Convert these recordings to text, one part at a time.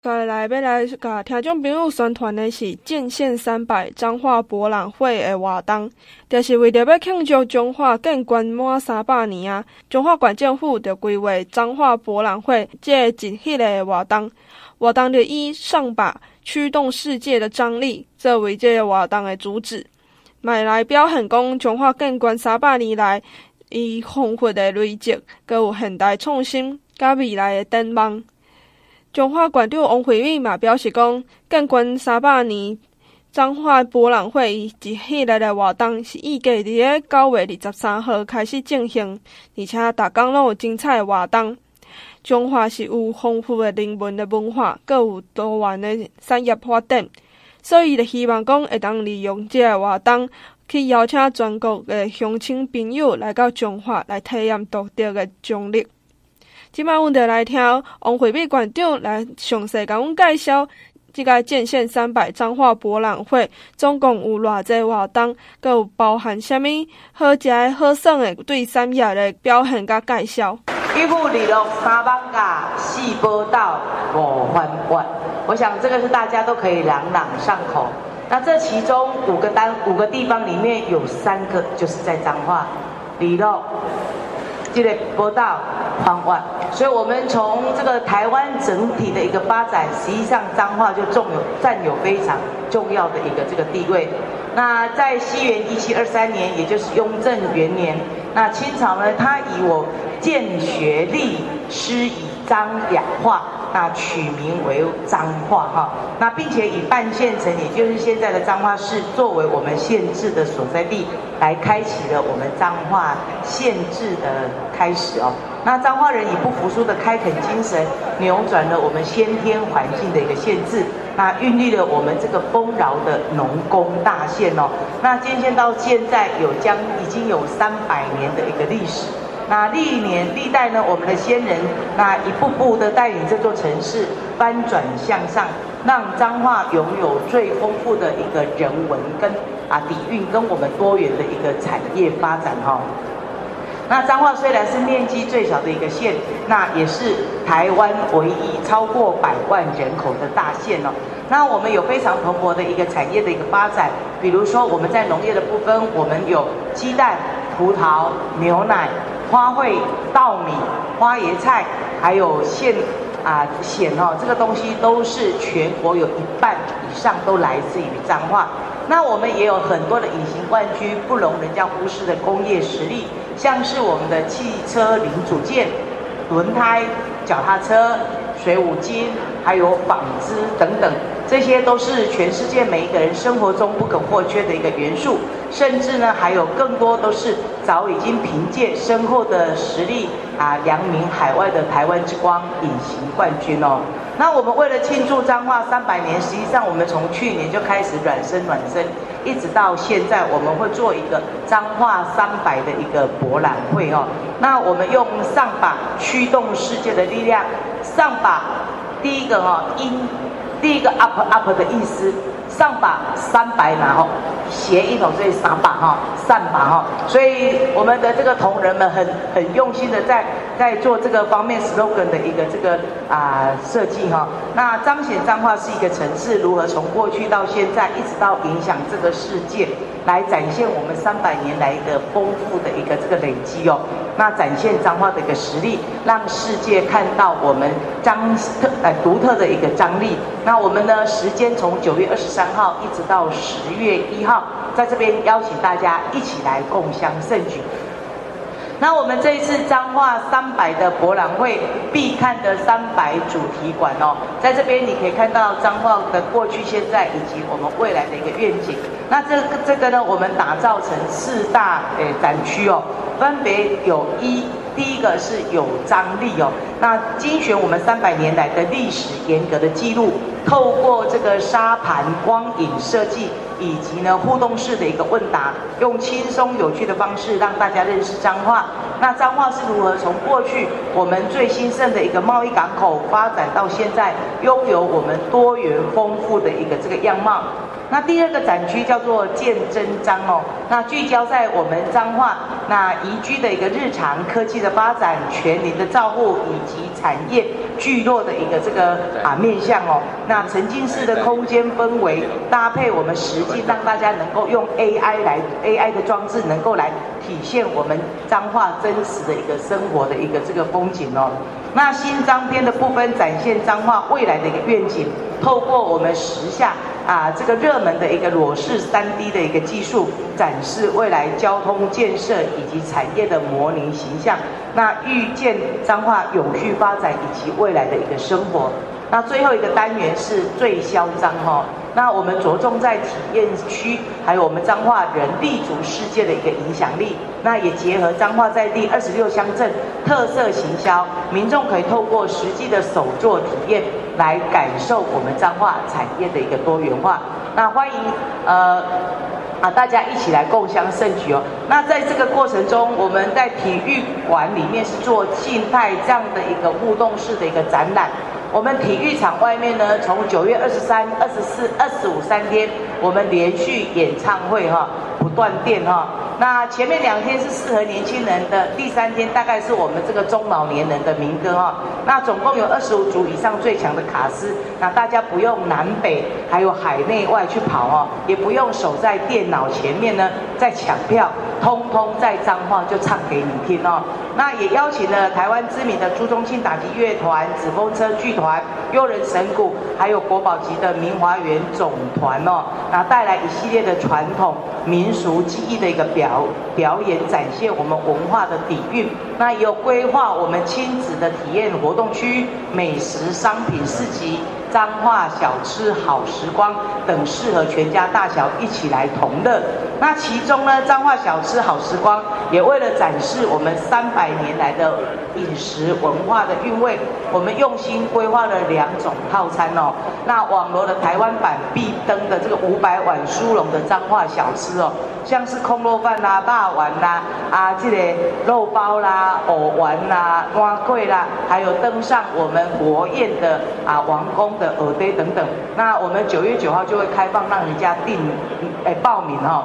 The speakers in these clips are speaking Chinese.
接下来要来甲听众朋友宣传的是建县三百彰化博览会的活动，就是为着要庆祝彰化建馆满三百年啊！彰化县政府就规划彰化博览会这一系列的活动，活动就以上把驱动世界的张力作为这个活动的主旨，买来表现讲彰化建馆三百年来以丰富的累积，佮有现代创新，佮未来的展望。彰化馆长王惠敏嘛表示讲，建县三百年彰化博览会一系列的活动是预计伫个九月二十三号开始进行，而且逐工拢有精彩的活动。彰化是有丰富的人文的文化，阁有多元的产业发展，所以就希望讲会当利用这个活动去邀请全国的乡亲朋友来到彰化来体验独特的彰历。今摆，阮就来听王惠美馆长来详细甲阮介绍即个建县三百彰化博览会，总共有偌济活动，阁有包含啥物好食好耍的对产业的表现甲介绍。一五二鹿三艋舺四宝岛五环湾，我想这个是大家都可以朗朗上口。那这其中五个单五个地方里面有三个就是在彰化，二鹿。这个宝岛方外，所以我们从这个台湾整体的一个发展，实际上彰化就重有占有非常重要的一个这个地位。那在西元一七二三年，也就是雍正元年，那清朝呢，他以我建学立师仪彰两化。那取名为彰化哈，那并且以半县城，也就是现在的彰化市，作为我们县治的所在地，来开启了我们彰化县治的开始哦。那彰化人以不服输的开垦精神，扭转了我们先天环境的一个限制，那孕育了我们这个丰饶的农工大县哦。那建县到现在有将已经有三百年的一个历史。那历年历代呢，我们的先人那一步步的带领这座城市翻转向上，让彰化拥有最丰富的一个人文跟啊底蕴跟我们多元的一个产业发展哈。那彰化虽然是面积最小的一个县，那也是台湾唯一超过百万人口的大县哦。那我们有非常蓬勃的一个产业的一个发展，比如说我们在农业的部分，我们有鸡蛋、葡萄、牛奶。花卉、稻米、花椰菜，还有苋啊苋哦，这个东西都是全国有一半以上都来自于彰化。那我们也有很多的隐形冠军，不容人家忽视的工业实力，像是我们的汽车零组件、轮胎、脚踏车、水五金，还有纺织等等。这些都是全世界每一个人生活中不可或缺的一个元素，甚至呢，还有更多都是早已经凭借深厚的实力啊，扬名海外的台湾之光隐形冠军哦。那我们为了庆祝彰化三百年，实际上我们从去年就开始暖身暖身，一直到现在，我们会做一个彰化三百的一个博览会哦。那我们用上榜驱动世界的力量，上榜第一个哈音。第一个 up up 的意思，上把三百然后谐音哦，所以三把哈，上把哈，所以我们的这个同仁们很很用心的在在做这个方面 slogan 的一个这个啊、设计哈，那彰显彰化是一个城市如何从过去到现在一直到影响这个世界。来展现我们三百年来的丰富的一个这个累积哦，那展现彰化的一个实力，让世界看到我们彰特呃独特的一个张力。那我们呢，时间从九月二十三号一直到十月一号，在这边邀请大家一起来共襄盛举。那我们这一次彰化三百的博览会必看的三百主题馆哦，在这边你可以看到彰化的过去、现在以及我们未来的一个愿景。那这个这个呢，我们打造成四大诶展区哦，分别有一第一个是有张力哦，那精选我们三百年来的历史严格的记录，透过这个沙盘光影设计。以及呢，互动式的一个问答，用轻松有趣的方式让大家认识彰化。那彰化是如何从过去我们最兴盛的一个贸易港口，发展到现在拥有我们多元丰富的一个这个样貌？那第二个展区叫做见真章哦，那聚焦在我们彰化那宜居的一个日常科技的发展、全龄的照护以及产业聚落的一个这个啊面向哦。那沉浸式的空间氛围搭配我们实际，让大家能够用 AI 来 AI 的装置能够来体现我们彰化真实的一个生活的一个这个风景哦。那新章篇的部分展现彰化未来的一个愿景，透过我们时下啊这个热门的一个裸视 3D 的一个技术，展示未来交通建设以及产业的模拟形象，那预见彰化永续发展以及未来的一个生活。那最后一个单元是最嚣张哈。那我们着重在体验区，还有我们彰化人立足世界的一个影响力。那也结合彰化在地二十六乡镇特色行销，民众可以透过实际的手作体验，来感受我们彰化产业的一个多元化。那欢迎呃啊大家一起来共襄盛举哦。那在这个过程中，我们在体育馆里面是做静态这样的一个互动式的一个展览。我们体育场外面呢，从九月二十三、二十四、二十五三天，我们连续演唱会哈，不断电哈。那前面两天是适合年轻人的，第三天大概是我们这个中老年人的民歌哈。那总共有二十五组以上最强的卡司，那大家不用南北还有海内外去跑哦，也不用守在电脑前面呢，在抢票，通通在彰化就唱给你听哦。那也邀请了台湾知名的朱宗庆打击乐团、纸风车剧团、悠人神鼓，还有国宝级的明华园总团哦，那带来一系列的传统民俗技艺的一个表表演，展现我们文化的底蕴。那也有规划我们亲子的体验活动区、美食商品市集。彰化小吃好时光等适合全家大小一起来同乐。那其中呢，彰化小吃好时光也为了展示我们三百年来的饮食文化的韵味，我们用心规划了两种套餐哦。那网罗了台湾版必登的这个五百碗殊荣的彰化小吃哦，像是空肉饭啦、大碗啦、啊这个肉包啦、藕丸啦、碗粿啦，还有登上我们国宴的啊王宫。的耳杯等等，那我们九月九号就会开放，让人家订，哎，报名哦，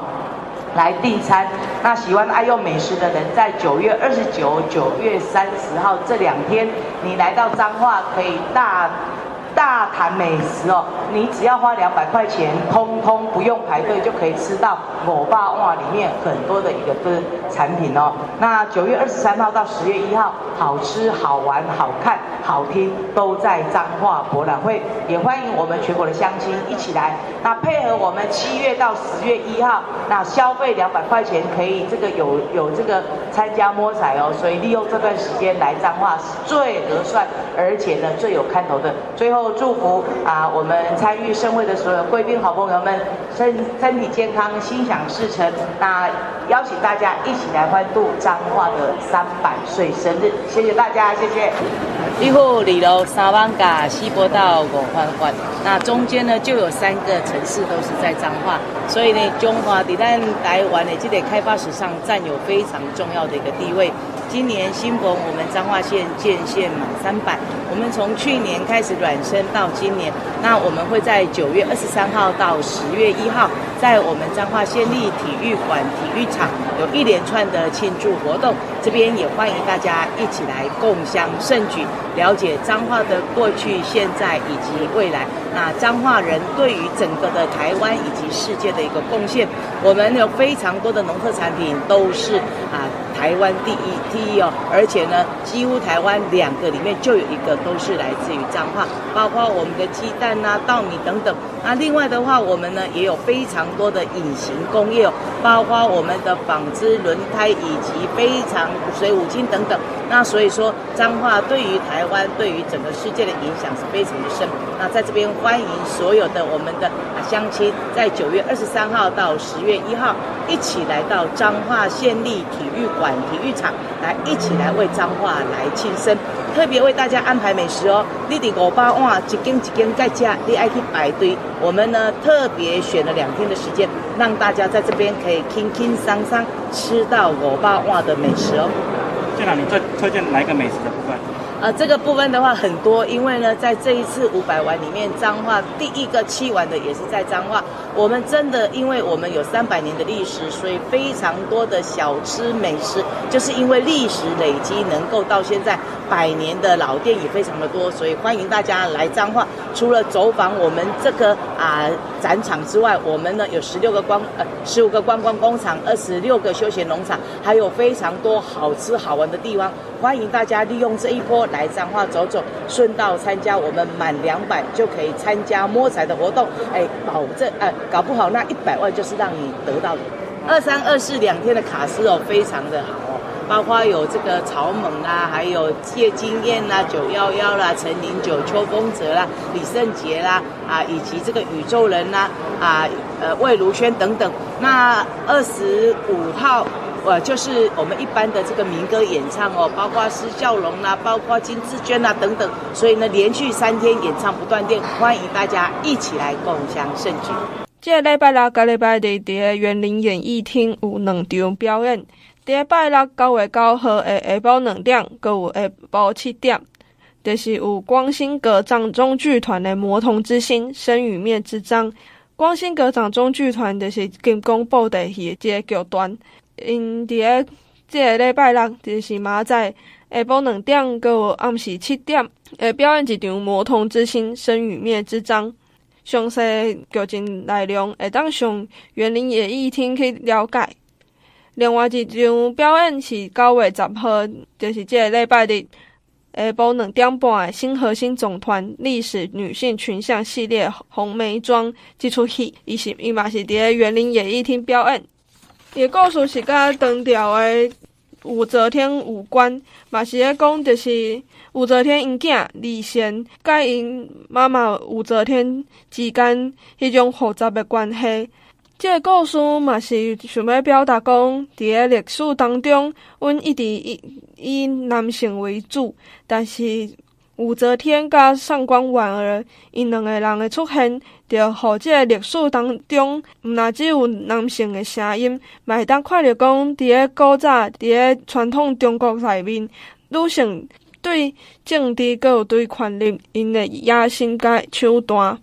来订餐。那喜欢爱用美食的人，在九月二十九、九月三十号这两天，你来到彰化可以大。大谈美食哦，你只要花两百块钱，通通不用排队就可以吃到五百碗里面很多的一个的产品哦。那九月二十三号到十月一号，好吃、好玩、好看、好听，都在彰化博览会，也欢迎我们全国的乡亲一起来。那配合我们七月到十月一号，那消费两百块钱可以这个有有这个参加摸彩哦，所以利用这段时间来彰化是最合算，而且呢最有看头的。最后。祝福啊，我们参与盛会的所有贵宾好朋友们身身体健康，心想事成。那邀请大家一起来欢度彰化的三百岁生日，谢谢大家，谢谢。一户里楼三艋舺四宝岛五环环，那中间呢就有三个城市都是在彰化，所以呢，中华在咱台湾的这个开发史上占有非常重要的一个地位。今年新逢我们彰化县建县满三百，我们从去年开始软身到今年，那我们会在九月二十三号到十月一号，在我们彰化县立体育馆体育场有一连串的庆祝活动，这边也欢迎大家一起来共襄盛举，了解彰化的过去、现在以及未来。那彰化人对于整个的台湾以及世界的一个贡献，我们有非常多的农特产品都是啊台湾第一梯哦，而且呢，几乎台湾两个里面就有一个都是来自于彰化，包括我们的鸡蛋呐、稻米等等。那另外的话，我们呢也有非常多的隐形工业哦，包括我们的纺织、轮胎以及非常水五金等等。那所以说，彰化对于台湾、对于整个世界的影响是非常的深。那在这边欢迎所有的我们的啊乡亲，在九月二十三号到十月一号，一起来到彰化县立体育馆体育场，来一起来为彰化来庆生。特别为大家安排美食哦，你的五百碗一斤一斤在家，你爱去排队。我们呢特别选了两天的时间，让大家在这边可以轻轻松松吃到五百碗的美食哦。建长，你最推荐哪一个美食的部分？呃，这个部分的话很多，因为呢，在这一次五百碗里面，彰化第一个七碗的也是在彰化。我们真的，因为我们有三百年的历史，所以非常多的小吃美食，就是因为历史累积，能够到现在百年的老店也非常的多，所以欢迎大家来彰化。除了走访我们这个啊、展场之外，我们呢有十六个观呃十五个观光工厂，二十六个休闲农场，还有非常多好吃好玩的地方，欢迎大家利用这一波来彰化走走，顺道参加我们满两百就可以参加摸彩的活动，哎，保证呃。搞不好那一百万就是让你得到的。二三二四两天的卡司哦，非常的好哦，包括有这个草蜢啦，还有谢金燕啦、九幺幺啦、陈林九、邱锋泽啦、李圣杰啦啊，以及这个宇宙人啦啊，呃魏如萱等等。那二十五号呃就是我们一般的这个民歌演唱哦，包括施孝荣啦，包括金志娟啦等等。所以呢，连续三天演唱不断电，欢迎大家一起来共享盛举。这礼拜六、甲礼拜日，伫个园林演艺厅有两场表演。第一拜六九月九号的下晡两点，阁有下晡七点，就是有光新阁掌中剧团的《魔童之心》生与灭之章。光新阁掌中剧团就是金光布袋戏的一个剧团，因伫个这礼拜六就是明仔载下晡两点，阁有暗时七点，会表演一场《魔童之心》生与灭之章。详细剧情内容会当上园林演艺厅去了解。另外一场表演是九月十号，就是这个礼拜日下晡两点半的新核心总团历史女性群像系列红梅庄这出戏，伊是伊嘛是伫个园林演艺厅表演。伊个故事是甲唐朝的武则天有关，嘛是咧讲就是。武则天因囝李贤，甲因妈妈武则天之间迄种复杂的关系，这个故事嘛是想要表达讲，伫个历史当中，阮一直以以男性为主，但是武则天甲上官婉儿因两个人的出现，就互这个历史当中，毋若只有男性的声音，嘛会当看着讲，伫个古早，伫个传统中国内面，女性。对政治，阁有对权力，因的野心甲手段，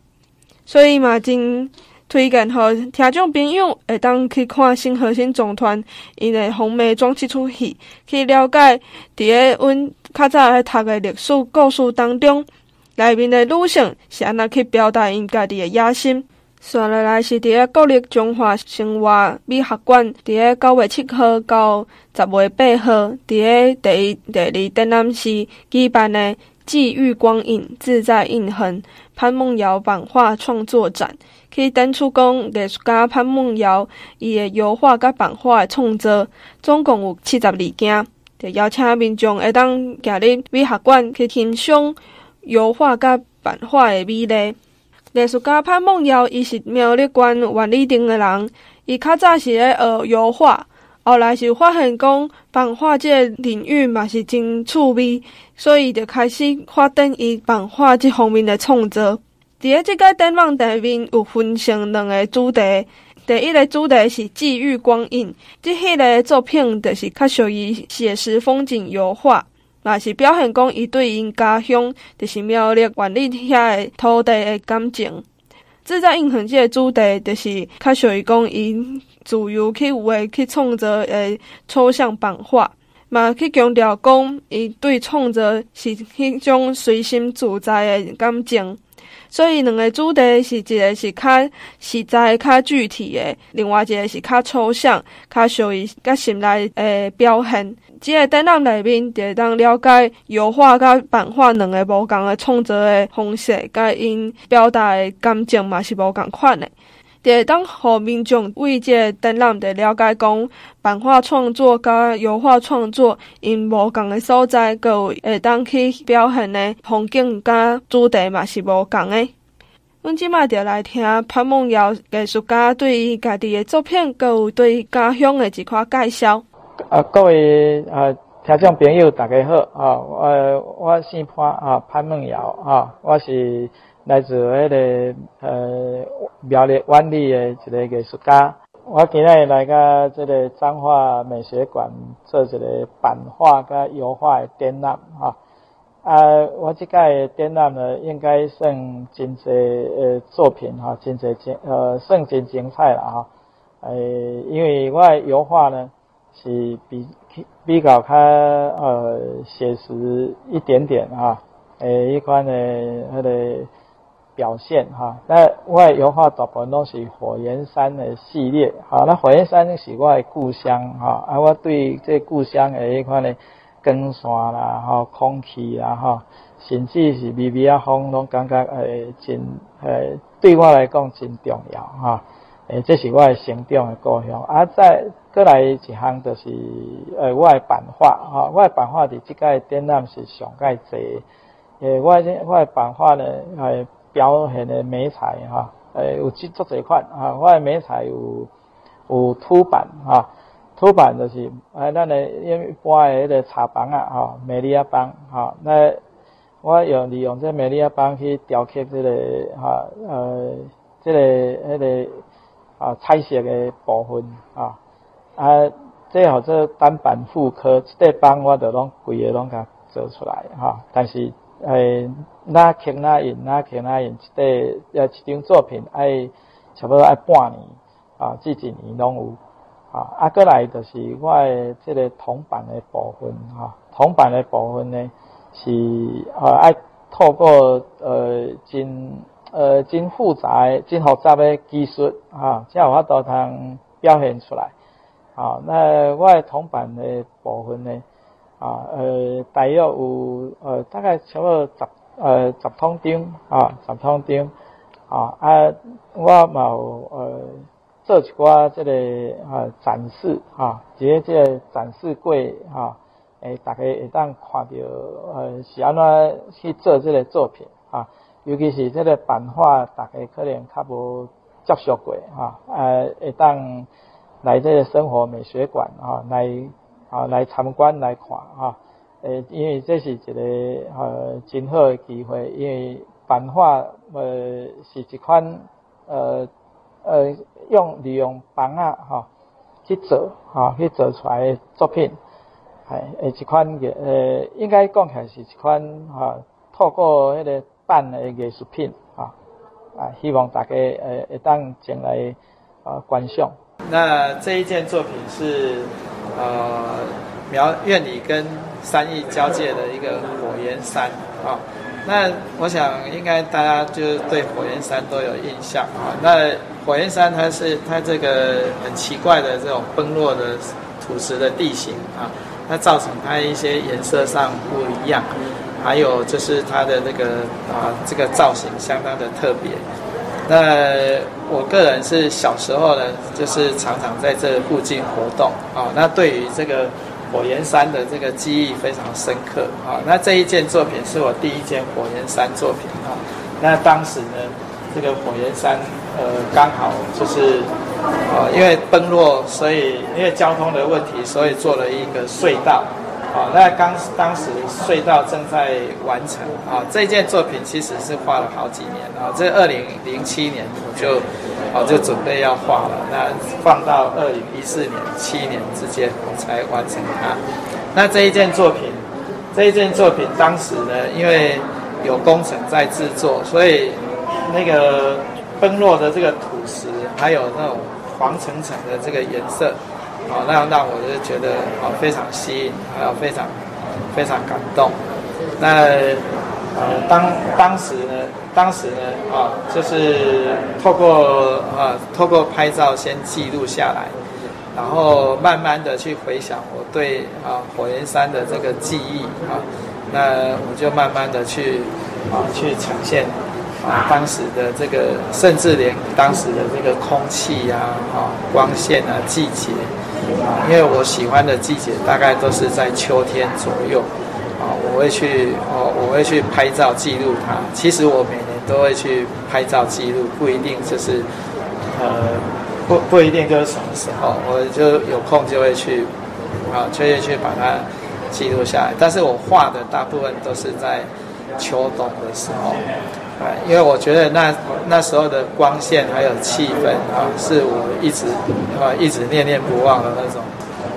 所以嘛真推荐互听众朋友会当去看新核心总团因的红梅庄这出戏，去了解伫个阮较早爱读的历史故事当中，内面的女性是安怎去表达因家己的野心。算下来是伫个国立中华生活美学馆，伫个九月七号到十月八号，伫个第一、第二展览室举办的“际遇光影，自在印痕”潘梦瑶版画创作展，去展出讲艺术家潘梦瑶伊的油画甲版画的创作，总共有七十二件，就邀请民众会当行入美学馆去欣赏油画甲版画的美丽。艺术家潘梦瑶，伊是苗栗县万里町的人。伊较早是咧学油画，后来是发现讲版画即个领域嘛是真趣味，所以就开始发展伊版画即方面的创作。伫个即个展览里面有分成两个主题，第一个主题是治愈光影，即迄个作品就是较属于写实风景油画。嘛是表现讲伊对因家乡，就是苗栗万里遐个土地的感情。自在印痕这个主题，就是较属于讲因自由去画去创作诶抽象版画，嘛去强调讲伊对创作是迄种随心自在的感情。所以两个主题是一个是较实在、较具体的，另外一个是较抽象、较属于较心内诶表现。即个展览内面，就会当了解油画甲版画两个无共诶创作诶方式，甲因表达诶感情嘛是无共款诶。就会当互民众为这个展览的了解讲，版画创作甲油画创作因无共的所在，阁有会当去表现的风景甲主题嘛是无共的。阮即马就来听潘梦瑶艺术家对于家己的作品，阁有对家乡的一块介绍。啊，各位啊，听众朋友，大家好啊！我我姓潘啊，潘梦瑶啊，我是来自迄个呃苗栗万里的一个艺术家。我今日来个这个彰化美学馆做一个版画跟油画的展览啊。啊，我这届展览呢，应该算真侪呃作品哈，真侪精呃算真精彩了哈。呃，因为我的油画呢是比比较较呃写实一点点哈，诶，一款的那个表现哈。那我油画大部分都是火焰山的系列，哈，那火焰山是我的故乡哈，啊，我对这故乡的一款的。光线啦，哈，空气啦，哈，甚至是微微啊风，拢感觉诶真诶，对我来讲真重要，哈，诶，这是我诶成长诶故乡。啊，再过来一项就是诶，我诶版画，哈，我诶版画伫即个展览是上盖济，诶，我我诶版画呢，诶，表现的美彩，哈，诶，有几足侪款，哈，我诶媒材有有凸版，哈。凸版就是，诶，咱的因为一般的迄个茶枋啊，哈，美利亚枋，吼，那我用利用这美利亚枋去雕刻这个，哈，呃，这个迄个啊彩色的部分，啊，啊，最好这单板复刻，这枋我都拢规个拢甲做出来，哈，但是，诶，哪刻哪印，哪刻哪印，这要一张作品爱差不多爱半年，啊，至一年拢有。啊，啊，过来就是我的这个铜版的部分，哈，铜版的部分呢是啊爱透过呃真呃真复杂、真复杂的技术，啊，才有法度通表现出来。啊，那我的铜版的部分呢，啊，呃，大约有呃大概差不多十呃十通张，啊，十通张，啊，啊，我嘛有呃。做一寡这个呃展示啊，这个这个展示柜啊，诶，大家会当看到呃是安怎去做这个作品啊，尤其是这个版画，大家可能较无接触过啊，呃，会当来这个生活美学馆啊来啊来参观来看哈，诶，因为这是一个呃真好的机会，因为版画呃是一款呃。呃，用利用枋啊，哈，去做，哈，去做出来的作品，系诶一款嘅，呃，应该讲起来是一款哈，透过迄个办的艺术品，哈，啊，希望大家诶会当前来啊观赏。那这一件作品是呃苗院里跟山艺交界的一个火焰山，啊。那我想应该大家就是对火焰山都有印象啊。那火焰山它是它这个很奇怪的这种崩落的土石的地形啊，它造成它一些颜色上不一样，还有就是它的那个啊这个造型相当的特别。那我个人是小时候呢，就是常常在这附近活动啊。那对于这个。火焰山的这个记忆非常深刻啊！那这一件作品是我第一件火焰山作品啊。那当时呢，这个火焰山呃刚好就是啊，因为崩落，所以因为交通的问题，所以做了一个隧道啊。那当当时隧道正在完成啊。这件作品其实是画了好几年啊。这二零零七年我就。好，就准备要画了。那放到二零一四年七年之间，我才完成它。那这一件作品，这一件作品当时呢，因为有工程在制作，所以那个崩落的这个土石，还有那种黄澄澄的这个颜色，好，那让我就觉得好非常吸引，还有非常非常感动。那呃，当当时呢。当时呢，啊，就是透过啊，透过拍照先记录下来，然后慢慢的去回想我对啊火焰山的这个记忆啊，那我就慢慢的去啊去呈现啊当时的这个，甚至连当时的这个空气呀、啊，光线啊，季节啊，因为我喜欢的季节大概都是在秋天左右。啊，我会去哦，我会去拍照记录它。其实我每年都会去拍照记录，不一定就是，呃，不不一定就是什么时候，我就有空就会去，啊，就会去把它记录下来。但是我画的大部分都是在秋冬的时候，啊，因为我觉得那那时候的光线还有气氛啊，是我一直啊一直念念不忘的那种，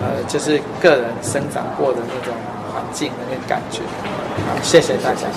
呃，就是个人生长过的那种。环境的那个感觉。谢谢大家。